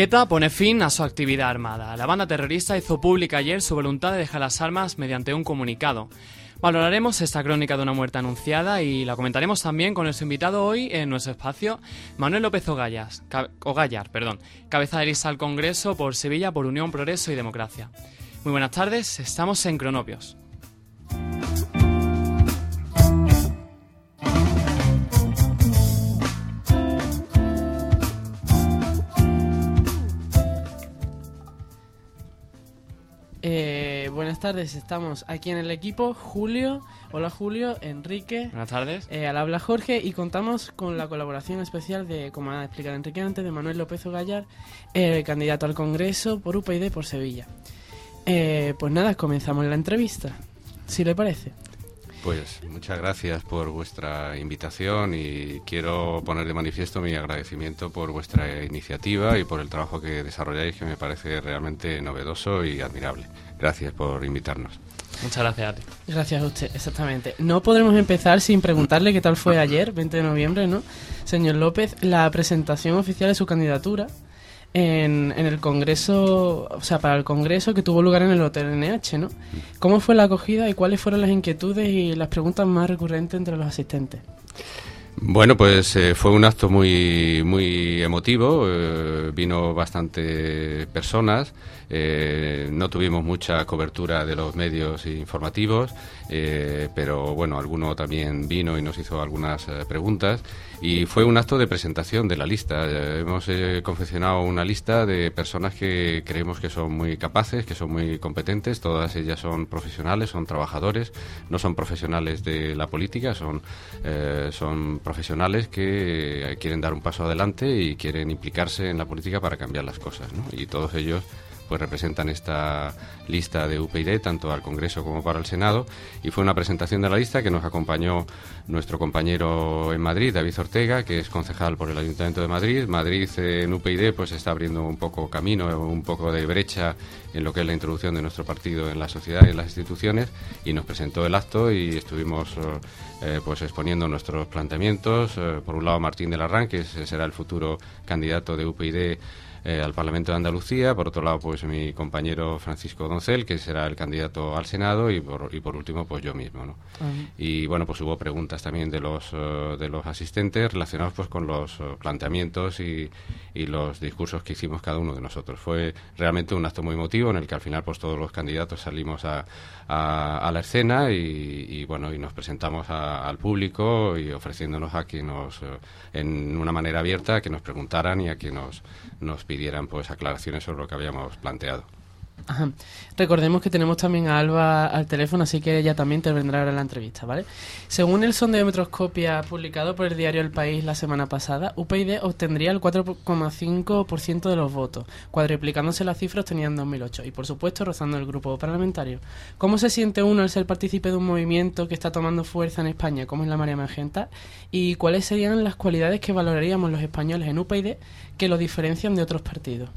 ETA pone fin a su actividad armada. La banda terrorista hizo pública ayer su voluntad de dejar las armas mediante un comunicado. Valoraremos esta crónica de una muerte anunciada y la comentaremos también con nuestro invitado hoy en nuestro espacio, Manuel López Ogallas, Ogallar, perdón, cabeza de lista al Congreso por Sevilla por Unión, Progreso y Democracia. Muy buenas tardes, estamos en Cronopios. Eh, buenas tardes, estamos aquí en el equipo. Julio, hola Julio, Enrique. Buenas tardes. Eh, al habla Jorge y contamos con la colaboración especial de, como ha explicado Enrique antes, de Manuel López Ogallar, eh, candidato al Congreso por UPyD por Sevilla. Eh, pues nada, comenzamos la entrevista, si le parece. Pues muchas gracias por vuestra invitación y quiero poner de manifiesto mi agradecimiento por vuestra iniciativa y por el trabajo que desarrolláis que me parece realmente novedoso y admirable. Gracias por invitarnos. Muchas gracias a ti. Gracias a usted, exactamente. No podremos empezar sin preguntarle qué tal fue ayer, 20 de noviembre, ¿no? Señor López, la presentación oficial de su candidatura en, el Congreso, o sea, para el Congreso que tuvo lugar en el Hotel NH, ¿no? ¿Cómo fue la acogida y cuáles fueron las inquietudes y las preguntas más recurrentes entre los asistentes? Bueno, pues eh, fue un acto muy muy emotivo. Eh, vino bastante personas. Eh, no tuvimos mucha cobertura de los medios informativos, pero bueno, alguno también vino y nos hizo algunas preguntas y fue un acto de presentación de la lista. Eh, hemos eh, confeccionado una lista de personas que creemos que son muy capaces, que son muy competentes, todas ellas son profesionales, son trabajadores, no son profesionales de la política, son, eh, son profesionales que quieren dar un paso adelante y quieren implicarse en la política para cambiar las cosas. ¿no? Y todos ellos pues representan esta lista de UPyD tanto al Congreso como para el Senado y fue una presentación de la lista que nos acompañó nuestro compañero en Madrid, David Ortega, que es concejal por el Ayuntamiento de Madrid. Madrid en UPyD pues está abriendo un poco camino, un poco de brecha en lo que es la introducción de nuestro partido en la sociedad y en las instituciones y nos presentó el acto y estuvimos eh, pues exponiendo nuestros planteamientos. Eh, por un lado Martín de Larrán, que será el futuro candidato de UPyD eh, al Parlamento de Andalucía, por otro lado, pues mi compañero Francisco Doncel, que será el candidato al Senado, y por, y por último, pues yo mismo, ¿no? Y bueno, pues hubo preguntas también de los, eh, de los asistentes relacionados pues con los eh, planteamientos y, y, los discursos que hicimos cada uno de nosotros. Fue realmente un acto muy emotivo en el que al final pues todos los candidatos salimos a, a, la escena y, bueno, y nos presentamos al público y ofreciéndonos a que nos, en una manera abierta, que nos preguntaran y a que nos, nos pidieran pues aclaraciones sobre lo que habíamos planteado. Recordemos que tenemos también a Alba al teléfono, así que ella también te vendrá ahora en la entrevista, ¿vale? Según el sondeo Metroscopia publicado por el diario El País la semana pasada, UPyD obtendría el 4,5% de los votos, cuadriplicándose la cifra obtenida en 2008 y, por supuesto, rozando el grupo parlamentario. ¿Cómo se siente uno al ser partícipe de un movimiento que está tomando fuerza en España, como es la María Magenta? ¿Y cuáles serían las cualidades que valoraríamos los españoles en UPyD que lo diferencian de otros partidos?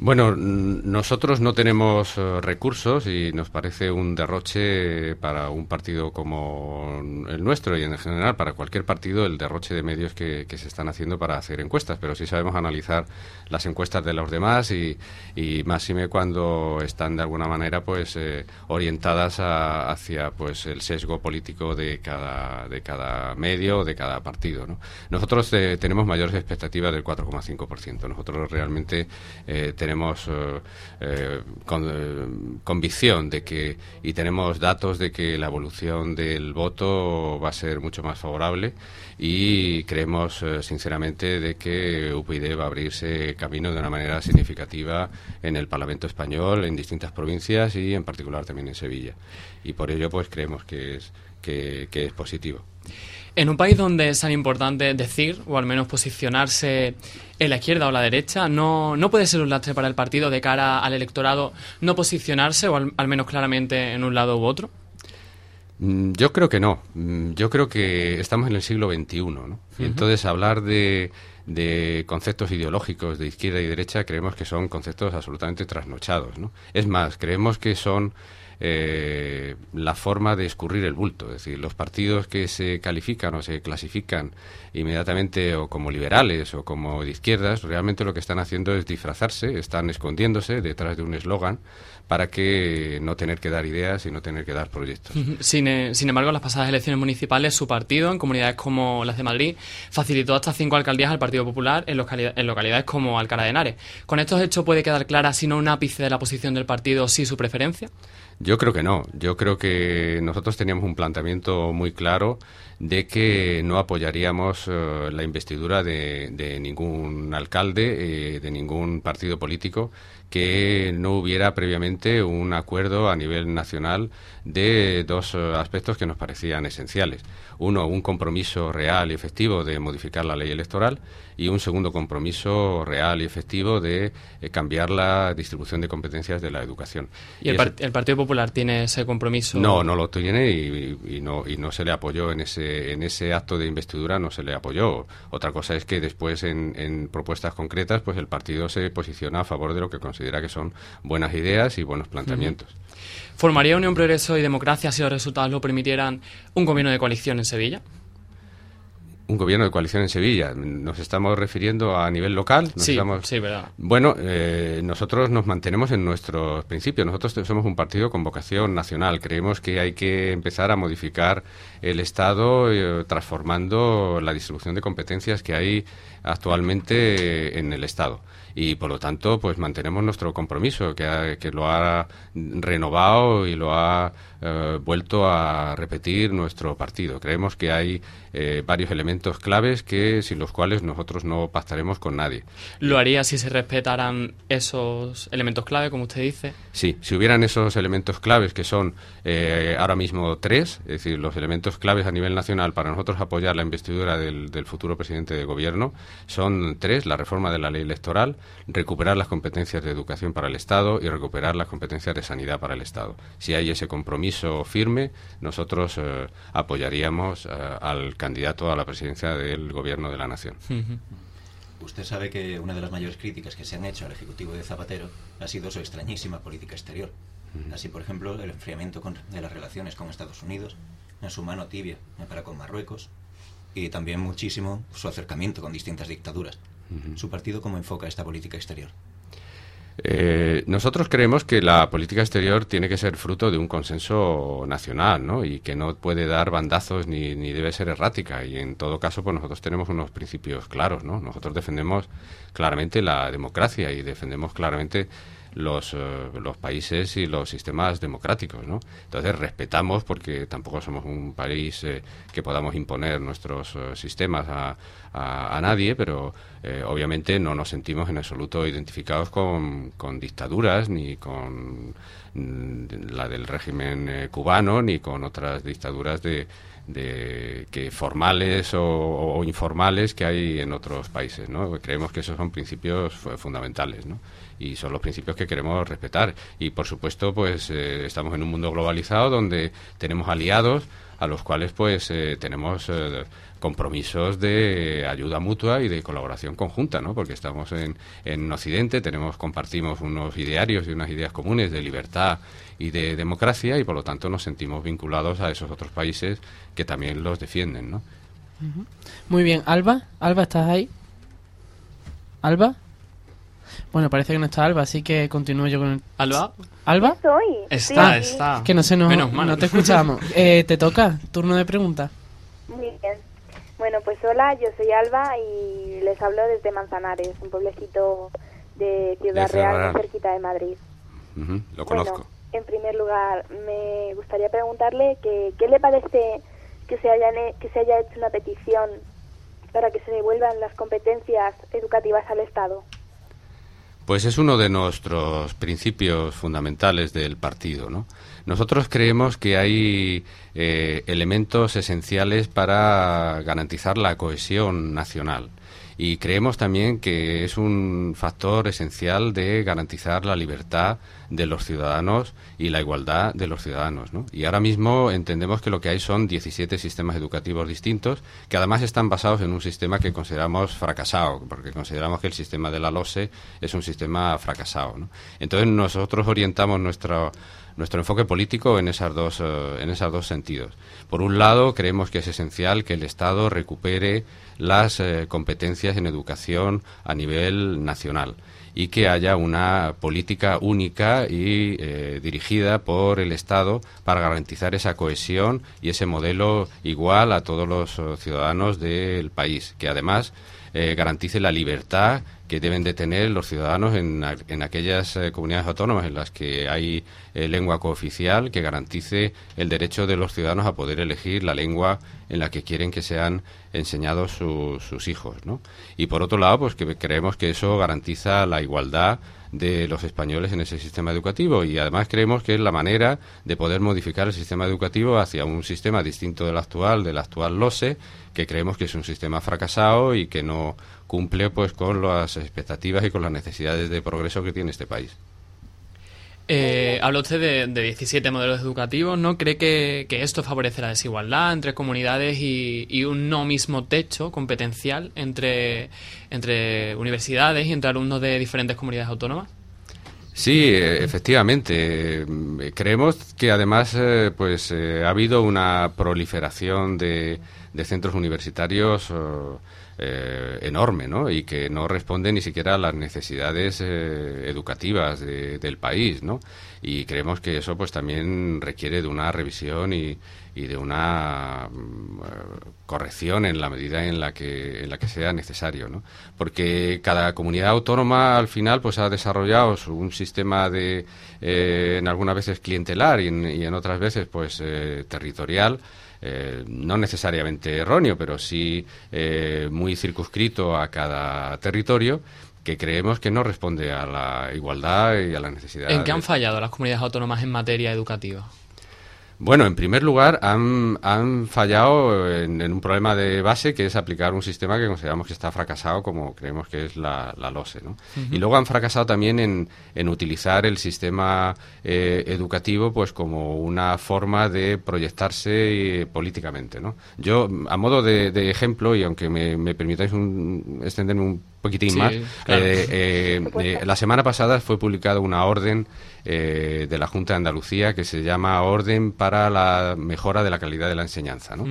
Bueno, nosotros no tenemos eh, recursos y nos parece un derroche para un partido como el nuestro y en general para cualquier partido el derroche de medios que, se están haciendo para hacer encuestas, pero sí sabemos analizar las encuestas de los demás y, y máxime cuando están de alguna manera pues eh, orientadas hacia pues el sesgo político de cada, de cada medio de cada partido. ¿no? Nosotros eh, tenemos mayores expectativas del 4,5%. Nosotros realmente tenemos tenemos eh, eh, eh, convicción de que y tenemos datos de que la evolución del voto va a ser mucho más favorable y creemos sinceramente de que UPyD va a abrirse camino de una manera significativa en el Parlamento español, en distintas provincias y en particular también en Sevilla. Y por ello pues creemos que es, que es positivo. En un país donde es tan importante decir, o al menos posicionarse en la izquierda o la derecha, ¿no, no puede ser un lastre para el partido de cara al electorado no posicionarse, o al, menos claramente en un lado u otro? Mm, yo creo que no. Mm, yo creo que estamos en el siglo XXI, ¿no? Y entonces hablar de, de conceptos ideológicos de izquierda y derecha creemos que son conceptos absolutamente trasnochados, ¿no? Es más, creemos que son eh, la forma de escurrir el bulto. Es decir, los partidos que se califican o se clasifican inmediatamente o como liberales o como de izquierdas, realmente lo que están haciendo es disfrazarse, están escondiéndose detrás de un eslogan para que no tener que dar ideas y no tener que dar proyectos. Sin, eh, sin, embargo, en las pasadas elecciones municipales, su partido, en comunidades como las de Madrid, facilitó hasta cinco alcaldías al Partido Popular en, en localidades como Alcalá de Henares. ¿Con estos hechos puede quedar clara, si no un ápice de la posición del partido, sí su preferencia? Yo creo que no. Yo creo que nosotros teníamos un planteamiento muy claro de que no apoyaríamos eh, la investidura de, ningún alcalde, eh, de ningún partido político que no hubiera previamente un acuerdo a nivel nacional de dos eh, aspectos que nos parecían esenciales. Uno, un compromiso real y efectivo de modificar la ley electoral y un segundo compromiso real y efectivo de eh, cambiar la distribución de competencias de la educación. ¿Y, el, Partido Popular tiene ese compromiso? No, no lo tiene y, no, y no se le apoyó en ese, en ese acto de investidura, no se le apoyó. Otra cosa es que después en, propuestas concretas pues el partido se posiciona a favor de lo que considera que son buenas ideas y buenos planteamientos. ¿Formaría Unión Progreso y Democracia si los resultados lo permitieran un gobierno de coalición en Sevilla? Un gobierno de coalición en Sevilla. ¿Nos estamos refiriendo a nivel local? sí, sí, verdad. Bueno, eh, nosotros nos mantenemos en nuestros principios. Nosotros somos un partido con vocación nacional. Creemos que hay que empezar a modificar el Estado eh, transformando la distribución de competencias que hay actualmente en el Estado y por lo tanto pues mantenemos nuestro compromiso que, que lo ha renovado y lo ha eh, vuelto a repetir nuestro partido. Creemos que hay eh, varios elementos claves que sin los cuales nosotros no pactaremos con nadie. ¿Lo haría si se respetaran esos elementos clave, como usted dice? Sí, si hubieran esos elementos claves que son eh, ahora mismo tres, es decir, los elementos claves a nivel nacional para nosotros apoyar la investidura del, del futuro presidente de gobierno son tres, la reforma de la ley electoral, recuperar las competencias de educación para el Estado y recuperar las competencias de sanidad para el Estado. Si hay ese compromiso firme, nosotros eh, apoyaríamos eh, al candidato a la presidencia del Gobierno de la Nación. Usted sabe que una de las mayores críticas que se han hecho al Ejecutivo de Zapatero ha sido su extrañísima política exterior. Así, por ejemplo, el enfriamiento de las relaciones con Estados Unidos, en su mano tibia para con Marruecos y también muchísimo su acercamiento con distintas dictaduras. ¿Su partido cómo enfoca esta política exterior? Eh, nosotros creemos que la política exterior tiene que ser fruto de un consenso nacional, ¿no? Y que no puede dar bandazos ni, ni debe ser errática. Y en todo caso, pues nosotros tenemos unos principios claros, ¿no? Nosotros defendemos claramente la democracia y defendemos claramente los, eh, los países y los sistemas democráticos, ¿no? Entonces respetamos, porque tampoco somos un país eh, que podamos imponer nuestros eh, sistemas a, a, nadie, pero obviamente no nos sentimos en absoluto identificados con, con dictaduras ni con mm, la del régimen cubano ni con otras dictaduras de, de que formales o, informales que hay en otros países, ¿no? Creemos que esos son principios fundamentales, ¿no? y son los principios que queremos respetar. Y por supuesto, pues eh, estamos en un mundo globalizado donde tenemos aliados a los cuales pues eh, tenemos eh, compromisos de ayuda mutua y de colaboración conjunta, ¿no? Porque estamos en, en Occidente, tenemos compartimos unos idearios y unas ideas comunes de libertad y de democracia y por lo tanto nos sentimos vinculados a esos otros países que también los defienden, ¿no? Muy bien, Alba, Alba, ¿estás ahí? Alba. Bueno, parece que no está Alba, así que continúo yo con el... ¿Alba? ¿Alba? Estoy. Está, está. Que no sé, no, no te escuchamos. Eh, te toca, turno de pregunta. Muy bien. Bueno, pues hola, yo soy Alba y les hablo desde Manzanares, un pueblecito de Ciudad Real, cerquita de Madrid. lo conozco. en primer lugar, me gustaría preguntarle que, qué le parece que se, hayan, que se haya hecho una petición para que se devuelvan las competencias educativas al Estado. Pues es uno de nuestros principios fundamentales del partido. ¿no? Nosotros creemos que hay eh, elementos esenciales para garantizar la cohesión nacional Y creemos también que es un factor esencial de garantizar la libertad de los ciudadanos y la igualdad de los ciudadanos. ¿no? Y ahora mismo entendemos que lo que hay son 17 sistemas educativos distintos que además están basados en un sistema que consideramos fracasado, porque consideramos que el sistema de la LOSE es un sistema fracasado. Entonces nosotros orientamos nuestro nuestro enfoque político en esas dos eh, en esos dos sentidos. Por un lado, creemos que es esencial que el Estado recupere las eh, competencias en educación a nivel nacional y que haya una política única y eh, dirigida por el Estado para garantizar esa cohesión y ese modelo igual a todos los ciudadanos del país, que además garantice la libertad que deben de tener los ciudadanos en, en aquellas eh, comunidades autónomas en las que hay eh, lengua cooficial que garantice el derecho de los ciudadanos a poder elegir la lengua en la que quieren que sean enseñados sus hijos, ¿no? Y por otro lado, pues que creemos que eso garantiza la igualdad de los españoles en ese sistema educativo y además creemos que es la manera de poder modificar el sistema educativo hacia un sistema distinto del actual, del actual LOSE, que creemos que es un sistema fracasado y que no cumple pues con las expectativas y con las necesidades de progreso que tiene este país. Eh, habla usted de, 17 modelos educativos, ¿no? ¿Cree que, esto favorece la desigualdad entre comunidades y, un no mismo techo competencial entre universidades y entre alumnos de diferentes comunidades autónomas? Sí, efectivamente. Creemos que además eh, pues eh, ha habido una proliferación de, de centros universitarios eh, enorme, ¿no? Y que no responde ni siquiera a las necesidades eh, educativas del país, ¿no? Y creemos que eso, pues, también requiere de una revisión y, de una mm, corrección en la medida en la que en la que sea necesario, ¿no? Porque cada comunidad autónoma al final, pues, ha desarrollado un sistema de, eh, en algunas veces clientelar y en, otras veces, pues, territorial eh, no necesariamente erróneo, pero sí eh, muy circunscrito a cada territorio que creemos que no responde a la igualdad y a la necesidad. ¿En qué han fallado las comunidades autónomas en materia educativa? Bueno, en primer lugar, han, han fallado en, un problema de base que es aplicar un sistema que consideramos que está fracasado, como creemos que es la, LOSE. ¿no? Y luego han fracasado también en, en utilizar el sistema eh, educativo pues como una forma de proyectarse eh, políticamente. ¿no? Yo, a modo de, ejemplo, y aunque me, me permitáis un, extenderme un poquitín más, eh, la semana pasada fue publicada una orden eh, de la Junta de Andalucía que se llama Orden para la Mejora de la Calidad de la Enseñanza. ¿no?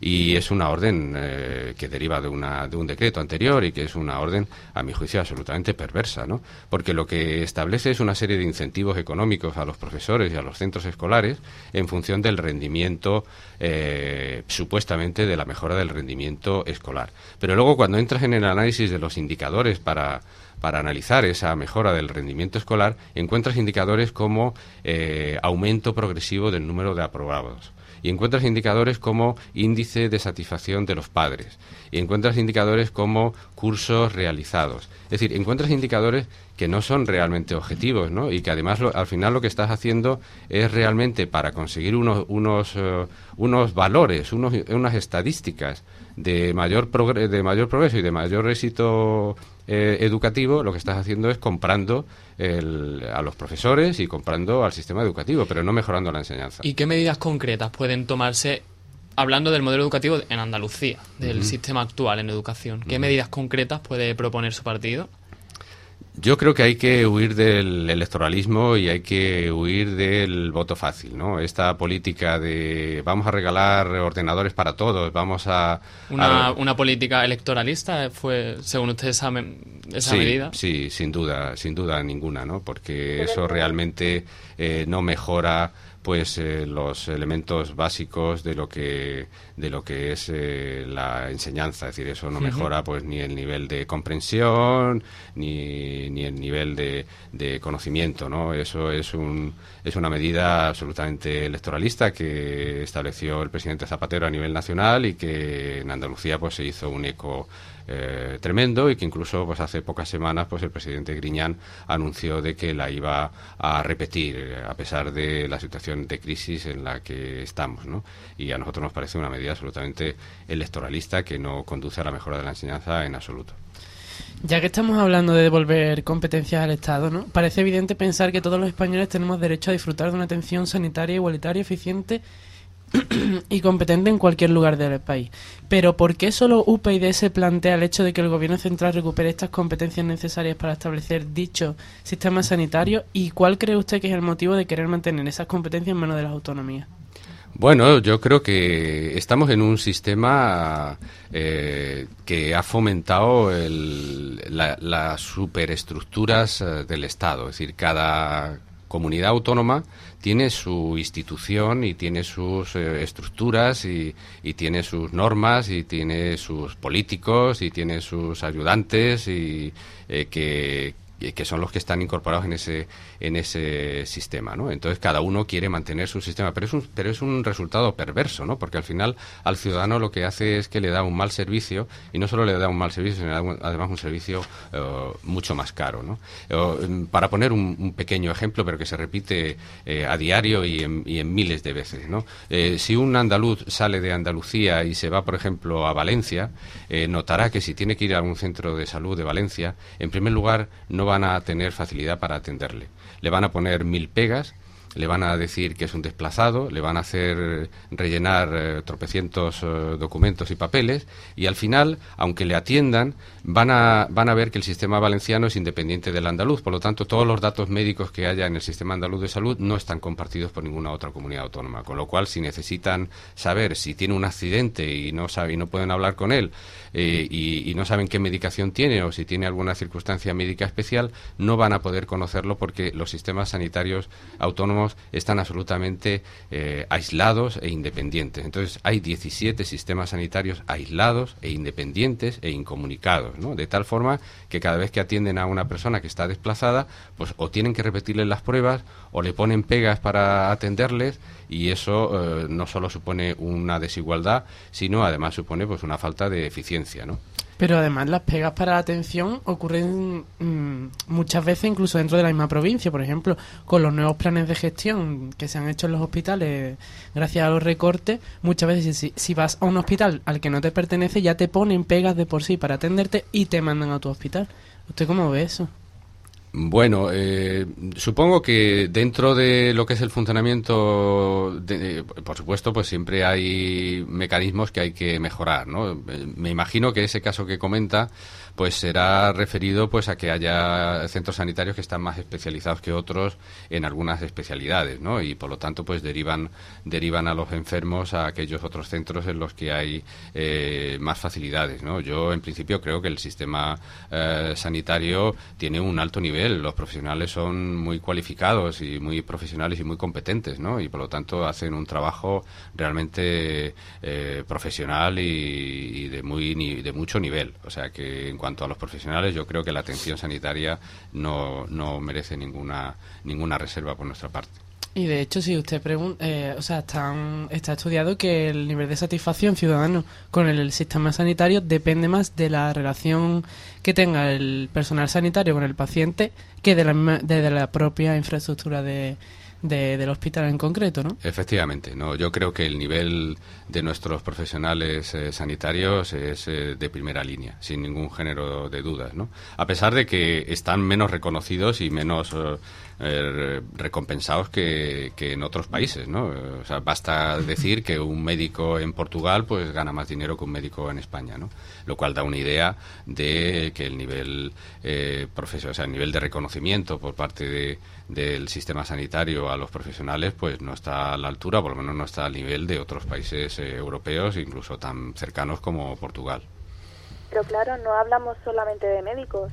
Y es una orden eh, que deriva de, una, de un decreto anterior y que es una orden, a mi juicio, absolutamente perversa, ¿no? porque lo que establece es una serie de incentivos económicos a los profesores y a los centros escolares en función del rendimiento, eh, supuestamente de la mejora del rendimiento escolar. Pero luego, cuando entras en el análisis de los indicadores para para analizar esa mejora del rendimiento escolar, encuentras indicadores como eh, aumento progresivo del número de aprobados. Y encuentras indicadores como índice de satisfacción de los padres. Y encuentras indicadores como cursos realizados. Es decir, encuentras indicadores que no son realmente objetivos, ¿no? Y que además al final lo que estás haciendo es realmente para conseguir unos, unos, eh, unos valores, unos, unas estadísticas de mayor, de mayor progreso y de mayor éxito eh, educativo, lo que estás haciendo es comprando a los profesores y comprando al sistema educativo, pero no mejorando la enseñanza. ¿Y qué medidas concretas pueden tomarse, hablando del modelo educativo en Andalucía, del sistema actual en educación? ¿Qué medidas concretas puede proponer su partido? Yo creo que hay que huir del electoralismo y hay que huir del voto fácil, ¿no? Esta política de vamos a regalar ordenadores para todos, vamos a... Una, política electoralista fue, según ustedes saben, esa medida. Sí, sin duda, sin duda ninguna, ¿no? Porque eso realmente eh, no mejora pues eh, los elementos básicos de lo que de lo que es eh, la enseñanza. Es decir eso no mejora pues ni el nivel de comprensión ni, ni el nivel de, de, conocimiento no eso es un es una medida absolutamente electoralista que estableció el presidente Zapatero a nivel nacional y que en Andalucía pues se hizo un eco eh, tremendo y que incluso pues hace pocas semanas, pues el presidente Griñán anunció de que la iba a repetir, eh, a pesar de la situación de crisis en la que estamos, ¿no? Y a nosotros nos parece una medida absolutamente electoralista que no conduce a la mejora de la enseñanza en absoluto. Ya que estamos hablando de devolver competencias al Estado, ¿no? Parece evidente pensar que todos los españoles tenemos derecho a disfrutar de una atención sanitaria igualitaria, eficiente y competente en cualquier lugar del país. Pero ¿por qué solo UPyD se plantea el hecho de que el Gobierno central recupere estas competencias necesarias para establecer dicho sistema sanitario? ¿Y cuál cree usted que es el motivo de querer mantener esas competencias en manos de las autonomías? Bueno, yo creo que estamos en un sistema eh, que ha fomentado las superestructuras eh, del Estado. Es decir, cada comunidad autónoma tiene su institución y tiene sus eh, estructuras y, tiene sus normas y tiene sus políticos y tiene sus ayudantes y que, que son los que están incorporados en ese en ese sistema, ¿no? Entonces cada uno quiere mantener su sistema, pero es un pero es un resultado perverso, ¿no? Porque al final al ciudadano lo que hace es que le da un mal servicio y no solo le da un mal servicio, sino además un servicio eh, mucho más caro, ¿no? Eh, para poner un, pequeño ejemplo, pero que se repite eh, a diario y en, miles de veces, ¿no? si un andaluz sale de Andalucía y se va, por ejemplo, a Valencia, notará que si tiene que ir a un centro de salud de Valencia, en primer lugar no van a tener facilidad para atenderle. Le van a poner mil pegas le van a decir que es un desplazado, le van a hacer rellenar eh, tropecientos eh, documentos y papeles y al final, aunque le atiendan, van a, van a ver que el sistema valenciano es independiente del andaluz. Por lo tanto, todos los datos médicos que haya en el sistema andaluz de salud no están compartidos por ninguna otra comunidad autónoma. Con lo cual, si necesitan saber si tiene un accidente y no, sabe, y no pueden hablar con él eh, y, y no saben qué medicación tiene o si tiene alguna circunstancia médica especial, no van a poder conocerlo porque los sistemas sanitarios autónomos están absolutamente eh, aislados e independientes. Entonces hay 17 sistemas sanitarios aislados e independientes e incomunicados, ¿no? De tal forma que cada vez que atienden a una persona que está desplazada, pues o tienen que repetirle las pruebas o le ponen pegas para atenderles y eso eh, no solo supone una desigualdad, sino además supone pues una falta de eficiencia, ¿no? Pero además las pegas para la atención ocurren mm, muchas veces incluso dentro de la misma provincia. Por ejemplo, con los nuevos planes de gestión que se han hecho en los hospitales gracias a los recortes, muchas veces si, si vas a un hospital al que no te pertenece ya te ponen pegas de por sí para atenderte y te mandan a tu hospital. ¿Usted cómo ve eso? Bueno, eh, supongo que dentro de lo que es el funcionamiento, por supuesto, pues siempre hay mecanismos que hay que mejorar, ¿no? Eh, me imagino que ese caso que comenta pues será referido pues a que haya centros sanitarios que están más especializados que otros en algunas especialidades, ¿no? Y por lo tanto pues derivan derivan a los enfermos a aquellos otros centros en los que hay eh, más facilidades, ¿no? Yo en principio creo que el sistema eh, sanitario tiene un alto nivel, los profesionales son muy cualificados y muy profesionales y muy competentes, ¿no? Y por lo tanto hacen un trabajo realmente eh, profesional y, de muy de mucho nivel, o sea que cuanto a los profesionales, yo creo que la atención sanitaria no, no merece ninguna, ninguna reserva por nuestra parte. Y de hecho, si usted pregunta, eh, o sea, está, está estudiado que el nivel de satisfacción ciudadano con el, sistema sanitario depende más de la relación que tenga el personal sanitario con el paciente que de la, de la propia infraestructura de, del hospital en concreto, ¿no? Efectivamente, no, yo creo que el nivel de nuestros profesionales eh, sanitarios es eh, de primera línea, sin ningún género de dudas, ¿no? A pesar de que están menos reconocidos y menos eh, recompensados que, en otros países, ¿no? O sea, basta decir que un médico en Portugal pues gana más dinero que un médico en España, ¿no? Lo cual da una idea de que el nivel sea, el nivel de reconocimiento por parte de, del sistema sanitario a los profesionales pues no está a la altura, por lo menos no está al nivel de otros países eh, europeos, incluso tan cercanos como Portugal. Pero claro, no hablamos solamente de médicos,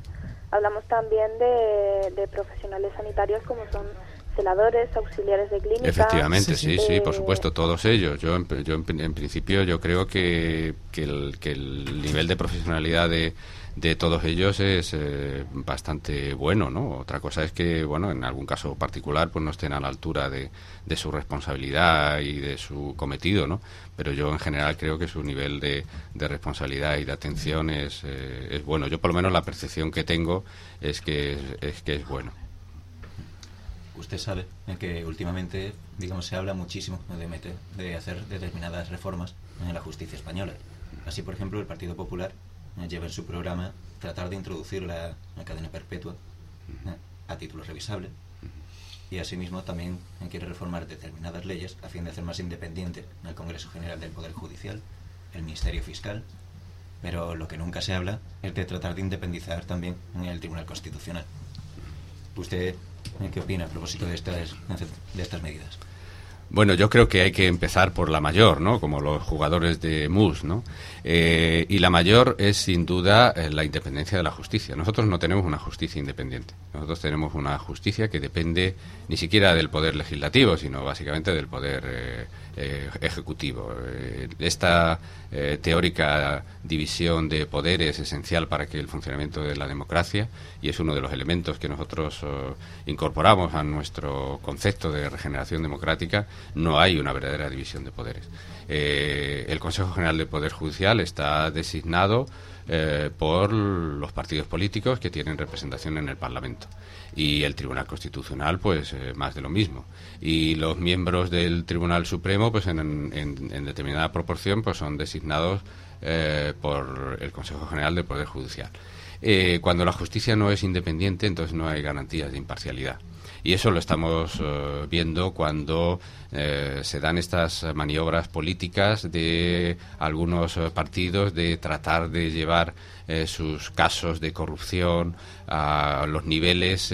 hablamos también de, de profesionales sanitarios como son celadores, auxiliares de clínica. Efectivamente, sí, sí, por Eh, supuesto, todos ellos. Yo, en, yo en, en principio, yo creo que, que, el, que el nivel de profesionalidad de, de todos ellos es eh, bastante bueno, ¿no? Otra cosa es que, bueno, en algún caso particular, pues no estén a la altura de, de su responsabilidad y de su cometido, ¿no? Pero yo en general creo que su nivel de, de responsabilidad y de atención es, eh, es bueno. Yo por lo menos la percepción que tengo es que es, es que es bueno. Usted sabe que últimamente, digamos, se habla muchísimo de, meter, de hacer determinadas reformas en la justicia española. Así, por ejemplo, el Partido Popular lleva en su programa tratar de introducir la, la cadena perpetua eh, a título revisable. Y asimismo también quiere reformar determinadas leyes a fin de hacer más independiente el Congreso General del Poder Judicial, el Ministerio Fiscal, pero lo que nunca se habla es de tratar de independizar también el Tribunal Constitucional. ¿Usted eh, qué opina a propósito de estas, de estas medidas? Bueno, yo creo que hay que empezar por la mayor, ¿no? Como los jugadores de mus, ¿no? Eh, y la mayor es sin duda eh, la independencia de la justicia. Nosotros no tenemos una justicia independiente. Nosotros tenemos una justicia que depende ni siquiera del poder legislativo, sino básicamente del poder eh, eh, ejecutivo. Eh, esta eh, teórica división de poderes es esencial para que el funcionamiento de la democracia y es uno de los elementos que nosotros eh, incorporamos a nuestro concepto de regeneración democrática. No hay una verdadera división de poderes. El Consejo General del Poder Judicial está designado por los partidos políticos que tienen representación en el Parlamento. Y el Tribunal Constitucional, pues eh, más de lo mismo. Y los miembros del Tribunal Supremo, pues en, en- en determinada proporción, pues son designados eh, por el Consejo General del Poder Judicial. Eh, cuando la justicia no es independiente, entonces no hay garantías de imparcialidad. Y eso lo estamos eh, viendo cuando eh, se dan estas eh, maniobras políticas de algunos eh, partidos de tratar de llevar eh, sus casos de corrupción a los niveles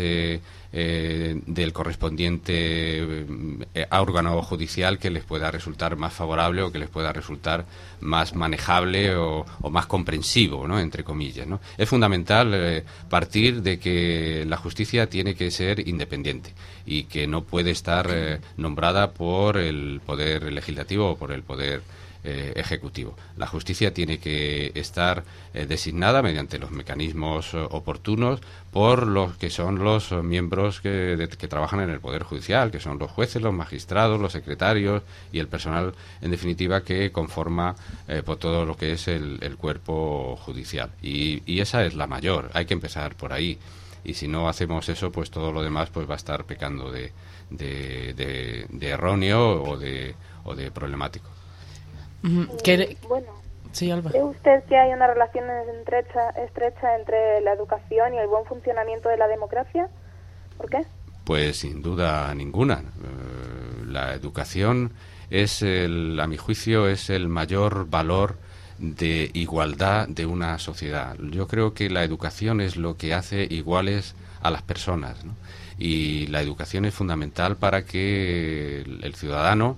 eh, del correspondiente eh, órgano judicial que les pueda resultar más favorable o que les pueda resultar más manejable o, más comprensivo, ¿no? entre comillas. ¿no? Es fundamental eh, partir de que la justicia tiene que ser independiente y que no puede estar nombrada por el poder legislativo o por el poder eh, ejecutivo. La justicia tiene que estar eh, designada mediante los mecanismos eh, oportunos por los que son los miembros que, trabajan en el Poder Judicial, que son los jueces, los magistrados, los secretarios y el personal, en definitiva, que conforma por todo lo que es el, cuerpo judicial. Y, esa es la mayor. Hay que empezar por ahí. Y si no hacemos eso, pues todo lo demás pues va a estar pecando de, erróneo o de problemático. Ujú. ¿Quiere- Bueno, Sí, Alba. ¿cree usted que hay una relación estrecha, estrecha entre la educación y el buen funcionamiento de la democracia? ¿Por qué? Pues sin duda ninguna. Eh, la educación es, el, a mi juicio, es el mayor valor de igualdad de una sociedad. Yo creo que la educación es lo que hace iguales a las personas. ¿no? Y la educación es fundamental para que el, el ciudadano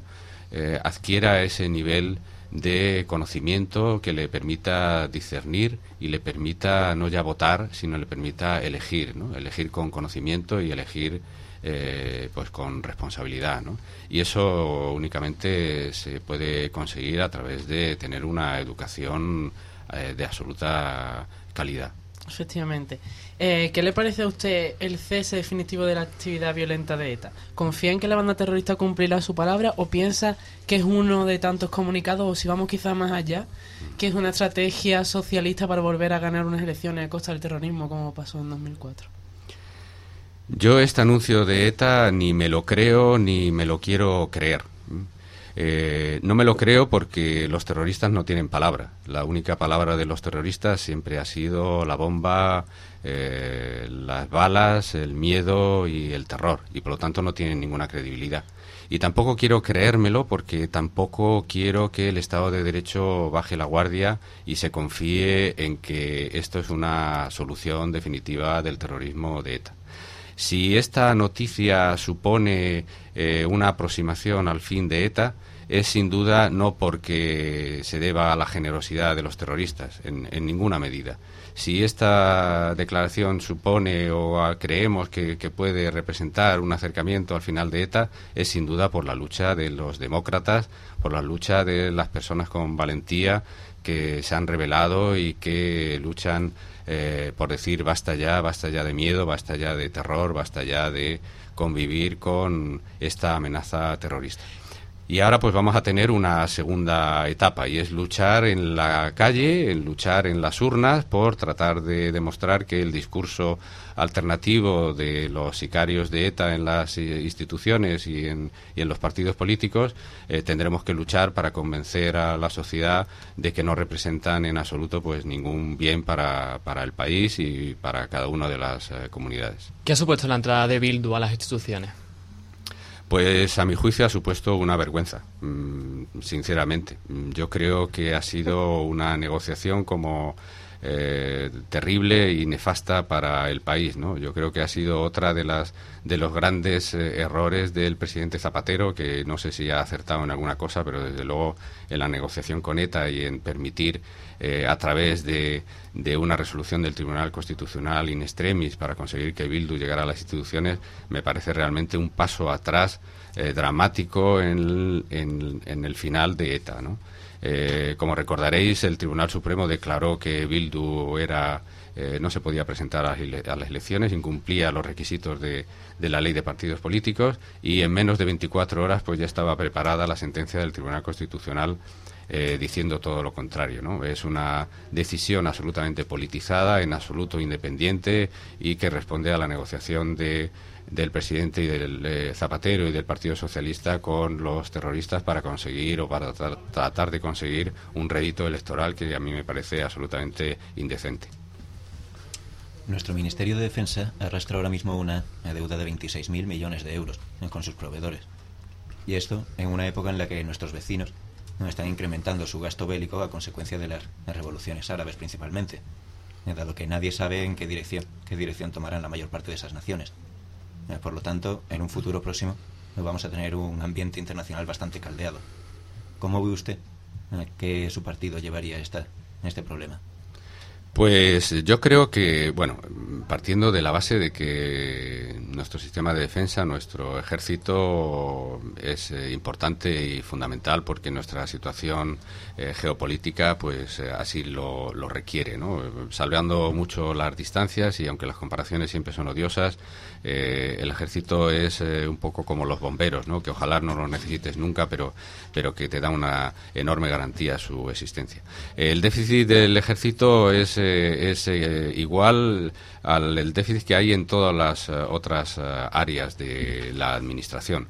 eh, adquiera ese nivel de conocimiento que le permita discernir y le permita no ya votar, sino le permita elegir, ¿no? elegir con conocimiento y elegir eh, pues con responsabilidad. ¿no? Y eso únicamente se puede conseguir a través de tener una educación eh, de absoluta calidad. Efectivamente. Eh, ¿Qué le parece a usted el cese definitivo de la actividad violenta de ETA? ¿Confía en que la banda terrorista cumplirá su palabra o piensa que es uno de tantos comunicados o si vamos quizás más allá, que es una estrategia socialista para volver a ganar unas elecciones a costa del terrorismo como pasó en 2004? Yo este anuncio de ETA ni me lo creo ni me lo quiero creer. Eh, no me lo creo porque los terroristas no tienen palabra. La única palabra de los terroristas siempre ha sido la bomba, eh, las balas, el miedo y el terror. Y por lo tanto no tienen ninguna credibilidad. Y tampoco quiero creérmelo porque tampoco quiero que el Estado de Derecho baje la guardia y se confíe en que esto es una solución definitiva del terrorismo de ETA. Si esta noticia supone eh, una aproximación al fin de ETA, es sin duda no porque se deba a la generosidad de los terroristas, en, ninguna medida. Si esta declaración supone o creemos que, puede representar un acercamiento al final de ETA, es sin duda por la lucha de los demócratas, por la lucha de las personas con valentía que se han rebelado y que luchan eh, por decir basta ya, basta ya de miedo, basta ya de terror, basta ya de convivir con esta amenaza terrorista. Y ahora pues vamos a tener una segunda etapa y es luchar en la calle, en luchar en las urnas por tratar de demostrar que el discurso alternativo de los sicarios de ETA en las instituciones y en, y en los partidos políticos eh, tendremos que luchar para convencer a la sociedad de que no representan en absoluto pues ningún bien para, para el país y para cada una de las eh, comunidades. ¿Qué ha supuesto la entrada de Bildu a las instituciones? Pues a mi juicio ha supuesto una vergüenza, mm, sinceramente. Mm, yo creo que ha sido una negociación como eh, terrible y nefasta para el país. Yo creo que ha sido otra de las de los grandes eh, errores del presidente Zapatero, que no sé si ha acertado en alguna cosa, pero desde luego en la negociación con ETA y en permitir eh, a través de, una resolución del Tribunal Constitucional in extremis para conseguir que Bildu llegara a las instituciones, me parece realmente un paso atrás dramático en, el final de ETA. Eh, como recordaréis, el Tribunal Supremo declaró que Bildu era eh, no se podía presentar a, las elecciones, incumplía los requisitos de, la ley de partidos políticos y en menos de 24 horas pues ya estaba preparada la sentencia del Tribunal Constitucional eh, diciendo todo lo contrario. ¿no? Es una decisión absolutamente politizada, en absoluto independiente y que responde a la negociación de del presidente y del eh, Zapatero y del Partido Socialista con los terroristas para conseguir o para tratar de conseguir un rédito electoral que a mí me parece absolutamente indecente. Nuestro Ministerio de Defensa arrastra ahora mismo una deuda de 26.000 millones de euros con sus proveedores. Y esto en una época en la que nuestros vecinos están incrementando su gasto bélico a consecuencia de las revoluciones árabes principalmente, dado que nadie sabe en qué dirección, qué dirección tomarán la mayor parte de esas naciones. Eh, por lo tanto, en un futuro próximo vamos a tener un ambiente internacional bastante caldeado. ¿Cómo ve usted eh, que su partido llevaría esta, este problema? Pues yo creo que, bueno, partiendo de la base de que nuestro sistema de defensa, nuestro ejército es eh, importante y fundamental porque nuestra situación eh, geopolítica pues eh, así lo, requiere, ¿no? Salveando mucho las distancias y aunque las comparaciones siempre son odiosas, el ejército es un poco como los bomberos, ¿no? Que ojalá no lo necesites nunca, pero, pero que te da una enorme garantía su existencia. El déficit del ejército es eh, es eh, igual al déficit que hay en todas las eh, otras áreas de la administración.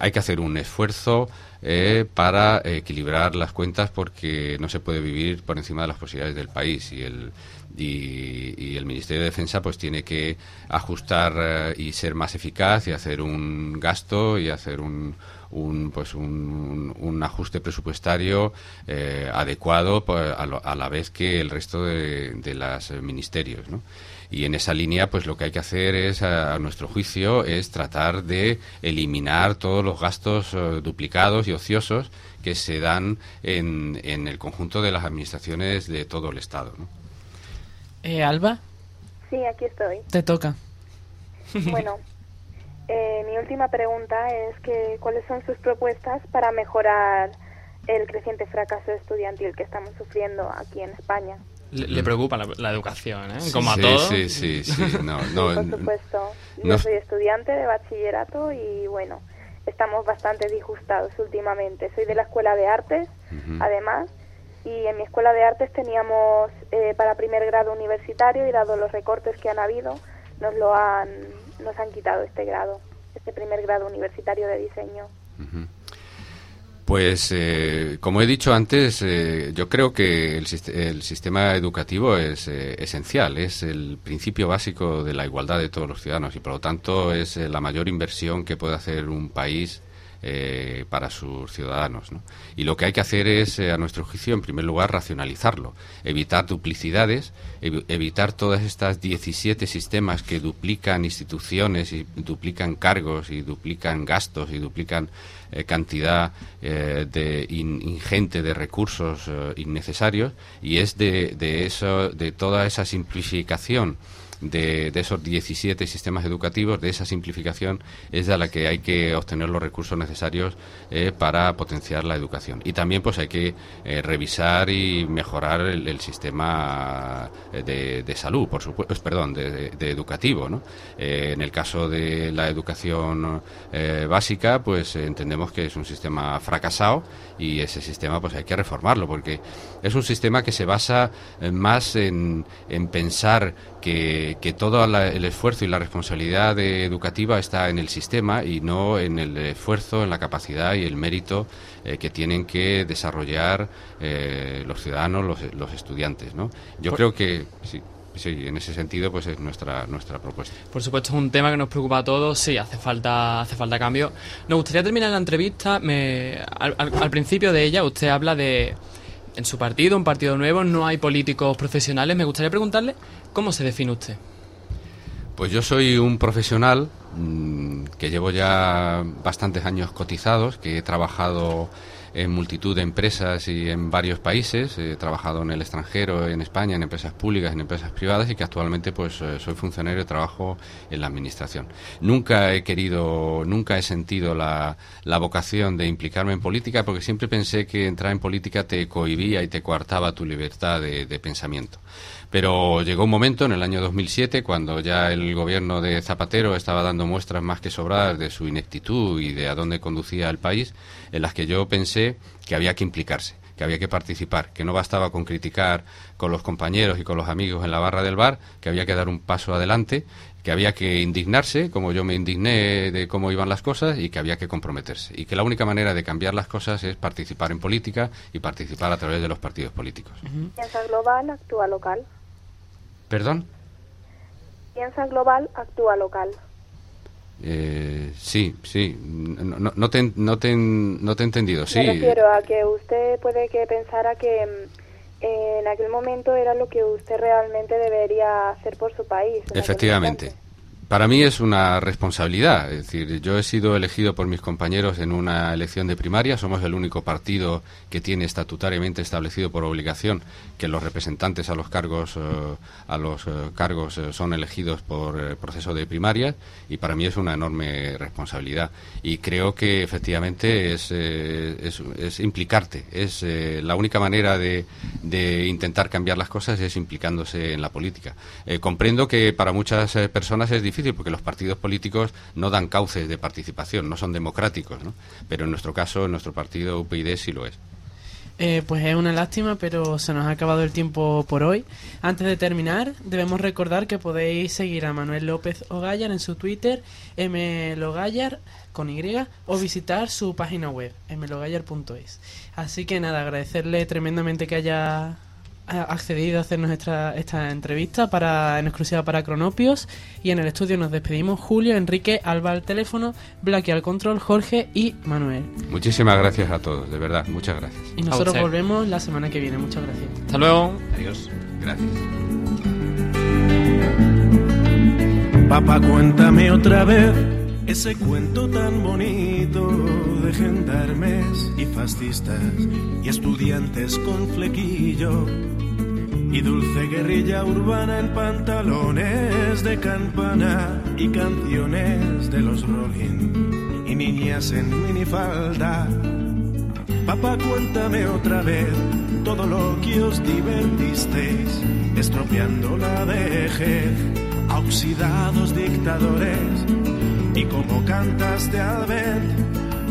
hay que hacer un esfuerzo para equilibrar las cuentas porque no se puede vivir por encima de las posibilidades del país y el y, el Ministerio de Defensa pues tiene que ajustar y ser más eficaz y hacer un gasto y hacer un, un, pues un, un ajuste presupuestario eh, adecuado pues, a, la vez que el resto de, de los ministerios. ¿no? Y en esa línea, pues lo que hay que hacer es, a, nuestro juicio, es tratar de eliminar todos los gastos eh, duplicados y ociosos que se dan en, en el conjunto de las administraciones de todo el Estado. ¿no? Eh, Alba. Sí, aquí estoy. Te toca. Bueno, eh, mi última pregunta es que cuáles son sus propuestas para mejorar el creciente fracaso estudiantil que estamos sufriendo aquí en España. Le, preocupa la, educación, ¿eh? Como a todos. Sí, sí, sí. No, por supuesto. Yo soy estudiante de bachillerato y bueno, estamos bastante disgustados últimamente. Soy de la Escuela de Artes, además, y en mi Escuela de Artes teníamos eh, para primer grado universitario y dado los recortes que han habido, nos lo han nos han quitado este grado, este primer grado universitario de diseño. Pues, eh, como he dicho antes, eh, yo creo que el, sistema educativo es eh, esencial, es el principio básico de la igualdad de todos los ciudadanos y, por lo tanto, es la mayor inversión que puede hacer un país eh, para sus ciudadanos. Y lo que hay que hacer es, a nuestro juicio, en primer lugar, racionalizarlo, evitar duplicidades, evitar todas estas 17 sistemas que duplican instituciones y duplican cargos y duplican gastos y duplican cantidad de ingente de recursos innecesarios y es de, de, eso, de toda esa simplificación de, esos 17 sistemas educativos, de esa simplificación, es de la que hay que obtener los recursos necesarios eh, para potenciar la educación. Y también pues hay que eh, revisar y mejorar el, sistema eh, de, salud, por supuesto, perdón, de, educativo. ¿no? en el caso de la educación básica, pues entendemos que es un sistema fracasado y ese sistema pues hay que reformarlo porque es un sistema que se basa más en, en pensar que, todo el esfuerzo y la responsabilidad educativa está en el sistema y no en el esfuerzo, en la capacidad y el mérito eh, que tienen que desarrollar eh, los ciudadanos, los, los estudiantes. ¿no? Yo creo que sí. Sí, en ese sentido, pues es nuestra nuestra propuesta. Por supuesto, es un tema que nos preocupa a todos. Sí, hace falta hace falta cambio. Nos gustaría terminar la entrevista. Me, al principio de ella, usted habla de en su partido, un partido nuevo, no hay políticos profesionales. Me gustaría preguntarle cómo se define usted. Pues yo soy un profesional mm, que llevo ya bastantes años cotizados, que he trabajado en multitud de empresas y en varios países. He trabajado en el extranjero, en España, en empresas públicas, en empresas privadas y que actualmente pues eh, soy funcionario y trabajo en la administración. Nunca he querido, nunca he sentido la, la vocación de implicarme en política porque siempre pensé que entrar en política te cohibía y te coartaba tu libertad de, de pensamiento. Pero llegó un momento en el año 2007 cuando ya el gobierno de Zapatero estaba dando muestras más que sobradas de su ineptitud y de a dónde conducía el país, en las que yo pensé que había que implicarse que había que participar, que no bastaba con criticar con los compañeros y con los amigos en la barra del bar, que había que dar un paso adelante, que había que indignarse, como yo me indigné de cómo iban las cosas, y que había que comprometerse. Y que la única manera de cambiar las cosas es participar en política y participar a través de los partidos políticos. Piensa global, actúa local. ¿Perdón? Piensa global, actúa local. Eh, sí, sí. No, no, te, no, te, no te he entendido, sí. Me refiero a que usted puede que pensara que mm, en aquel momento era lo que usted realmente debería hacer por su país. Efectivamente. Para mí es una responsabilidad, es decir, yo he sido elegido por mis compañeros en una elección de primaria, somos el único partido que tiene estatutariamente establecido por obligación que los representantes a los cargos eh, a los eh, cargos eh, son elegidos por proceso de primaria y para mí es una enorme responsabilidad. Y creo que efectivamente es, es, implicarte, es la única manera de, de, intentar cambiar las cosas es implicándose en la política. comprendo que para muchas personas es difícil porque los partidos políticos no dan cauces de participación, no son democráticos, ¿no? Pero en nuestro caso, en nuestro partido UPyD sí lo es. Eh, pues es una lástima, pero se nos ha acabado el tiempo por hoy. Antes de terminar, debemos recordar que podéis seguir a Manuel López Ogallar en su Twitter, mlogallar con Y, o visitar su página web, mlogallar.es. Así que nada, agradecerle tremendamente que haya accedido a hacernos esta, esta entrevista para en exclusiva para Cronopios y en el estudio nos despedimos Julio, Enrique, Alba al teléfono, Blacky al control, Jorge y Manuel. Muchísimas gracias a todos, de verdad, muchas gracias. Y nosotros volvemos la semana que viene, muchas gracias. Hasta luego. Adiós. Gracias. Papá, cuéntame otra vez ese cuento tan bonito de gendarmes y fascistas y estudiantes con flequillo y dulce guerrilla urbana en pantalones de campana y canciones de los Rolling y niñas en minifalda. Papá, cuéntame otra vez todo lo que os divertisteis, estropeando la vejez a oxidados dictadores y como cantaste al ver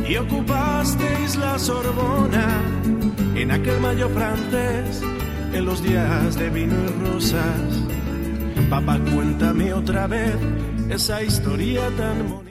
y ocupasteis la Sorbona en aquel mayo francés, en los días de vino y rosas. Papá, cuéntame otra vez esa historia tan bonita.